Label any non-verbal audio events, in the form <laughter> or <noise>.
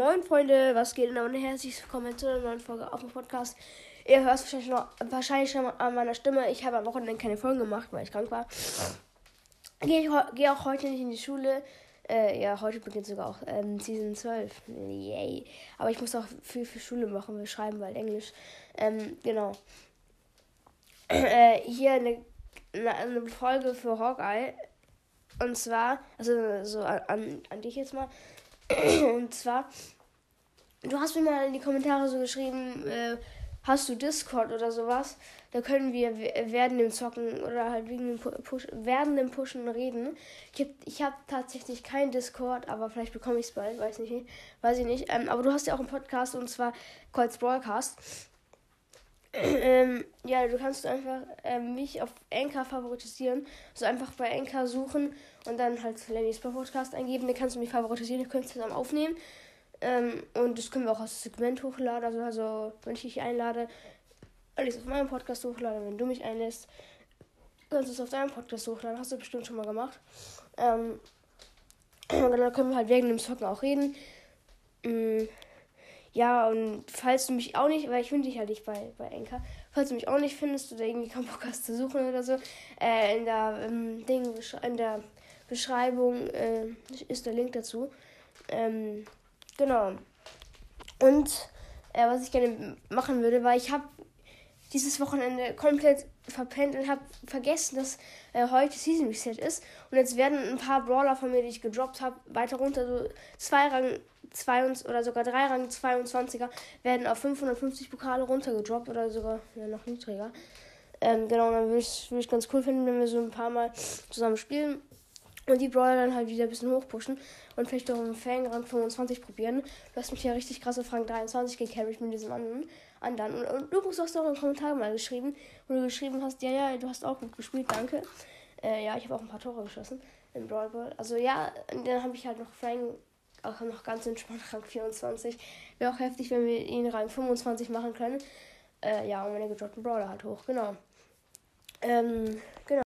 Moin Freunde, was geht denn und herzlich willkommen zu einer neuen Folge auf dem Podcast. Ihr hört es wahrscheinlich, noch, wahrscheinlich schon an meiner Stimme. Ich habe am Wochenende keine Folgen gemacht, weil ich krank war. Gehe geh auch heute nicht in die Schule. Äh, ja, heute beginnt sogar auch ähm, Season 12. Yay. Aber ich muss auch viel für Schule machen. Wir schreiben bald Englisch. Ähm, genau. <clears throat> Äh, hier eine, eine Folge für Hawkeye. Und zwar, also so an, an dich jetzt mal. <clears throat> Und zwar, du hast mir mal in die Kommentare so geschrieben, äh, hast du Discord oder sowas? Da können wir werden dem Zocken oder halt wegen dem Push, werden dem Pushen reden. Ich habe ich hab tatsächlich kein Discord, aber vielleicht bekomme ich es bald, weiß nicht, weiß ich nicht. Ähm, aber du hast ja auch einen Podcast und zwar Colts Broadcast. <clears throat> ähm, ja, du kannst einfach ähm, mich auf Anchor favoritisieren. So also einfach bei Anchor suchen und dann halt Lennys Podcast eingeben. Dann kannst du mich favoritisieren, dann könntest du zusammen aufnehmen. Ähm, und das können wir auch als Segment hochladen. Also, also wenn ich dich einlade, alles auf meinem Podcast hochladen. Wenn du mich einlässt, kannst du es auf deinem Podcast hochladen. Hast du bestimmt schon mal gemacht. Ähm, <clears throat> und dann können wir halt wegen dem Zocken auch reden. Mhm. Ja, und falls du mich auch nicht, weil ich finde dich halt nicht bei, bei Enka, falls du mich auch nicht findest oder irgendwie keinen Bock hast zu suchen oder so, äh, in der ähm, Ding, in der Beschreibung äh, ist der Link dazu. Ähm, genau. Und äh, was ich gerne machen würde, weil ich habe dieses Wochenende komplett verpennt und habe vergessen, dass äh, heute Season Reset ist. Und jetzt werden ein paar Brawler von mir, die ich gedroppt habe, weiter runter, so zwei Rang 22 oder sogar drei Rang 22er, werden auf 550 Pokale runtergedroppt oder sogar ja, noch niedriger. Ähm, genau, dann würde ich, ich ganz cool finden, wenn wir so ein paar Mal zusammen spielen. Und die Brawler dann halt wieder ein bisschen hochpushen und vielleicht auch im Fangrang 25 probieren. Du hast mich ja richtig krasse Frank 23 gecarried mit diesem anderen. anderen. Und, und übrigens hast du auch einen Kommentar mal geschrieben, wo du geschrieben hast, ja, ja, du hast auch gut gespielt, danke. Äh, ja, ich habe auch ein paar Tore geschossen im Brawl Ball. Also ja, dann habe ich halt noch Frank auch noch ganz entspannt Rang 24. Wäre auch heftig, wenn wir ihn Rang 25 machen können. Äh, ja, und meine gedroppten Brawler halt hoch, genau. Ähm, genau.